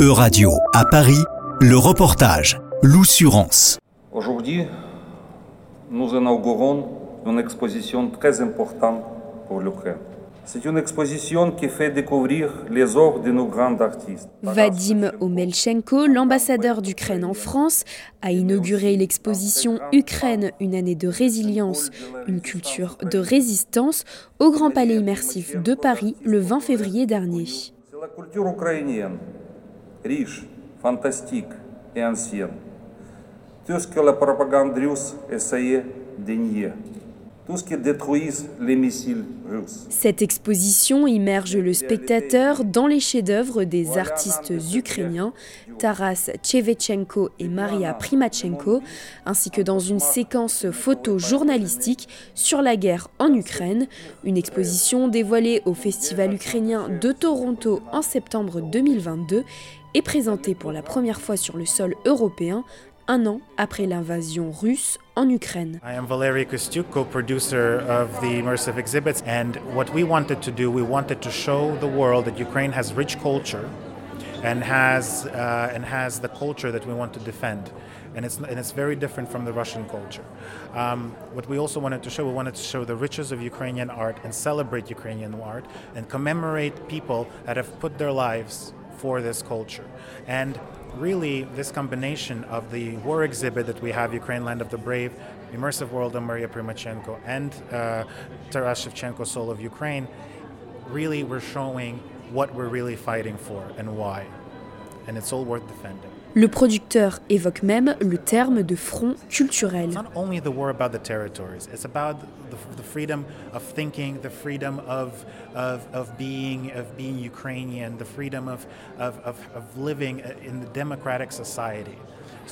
E-Radio à Paris, le reportage L'Oussurance. Aujourd'hui, nous inaugurons une exposition très importante pour l'Ukraine. C'est une exposition qui fait découvrir les œuvres de nos grands artistes. Vadim Omelchenko, l'ambassadeur d'Ukraine en France, a inauguré l'exposition Ukraine, une année de résilience, une culture de résistance au Grand Palais immersif de Paris le 20 février dernier. C'est la culture ukrainienne, Риш, Фантастик и Ансьен. Тескела пропагандриус эсае денье. Tout ce qui les missiles russes. Cette exposition immerge le spectateur dans les chefs-d'œuvre des artistes ukrainiens Taras Chevchenko et Maria Primachenko, ainsi que dans une séquence photo journalistique sur la guerre en Ukraine, une exposition dévoilée au Festival ukrainien de Toronto en septembre 2022 et présentée pour la première fois sur le sol européen un an après l'invasion russe en Ukraine. I am Valery Kostyuk, co-producer of the immersive exhibits, and what we wanted to do, we wanted to show the world that Ukraine has rich culture and has uh, and has the culture that we want to defend. And it's, and it's very different from the Russian culture. Um, what we also wanted to show, we wanted to show the riches of Ukrainian art and celebrate Ukrainian art and commemorate people that have put their lives for this culture. And really, this combination of the war exhibit that we have, Ukraine Land of the Brave, Immersive World of Maria Primachenko, and uh, Taras Shevchenko, Soul of Ukraine, really we're showing what we're really fighting for and why. And it's all worth defending. Le producteur évoque même le terme de front culturel.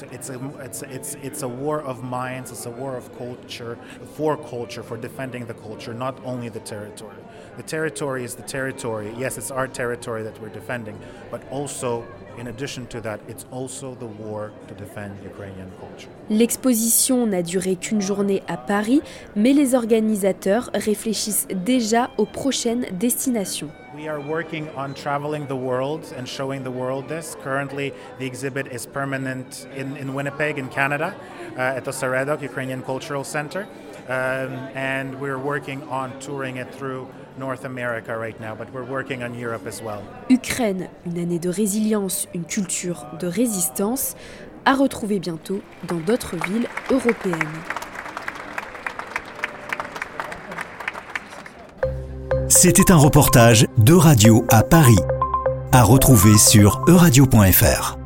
It's a, it's, it's, it's a war of minds, it's a war of culture, for culture, for defending the culture, not only the territory. The territory is the territory. Yes, it's our territory that we're defending, but also in addition to that, it's also the war to defend Ukrainian culture. L'exposition n'a duré qu'une journée à Paris, mais les organisateurs réfléchissent déjà aux prochaines destinations. We are working on traveling the world and showing the world this. Currently, the exhibit is permanent in, in Winnipeg, in Canada, uh, at the Ukrainian Cultural Center. Um, and we're working on touring it through North America right now, but we're working on Europe as well. Ukraine, une année de résilience, une culture de résistance, à retrouver bientôt dans d'autres villes européennes. C'était un reportage de Radio à Paris, à retrouver sur euradio.fr.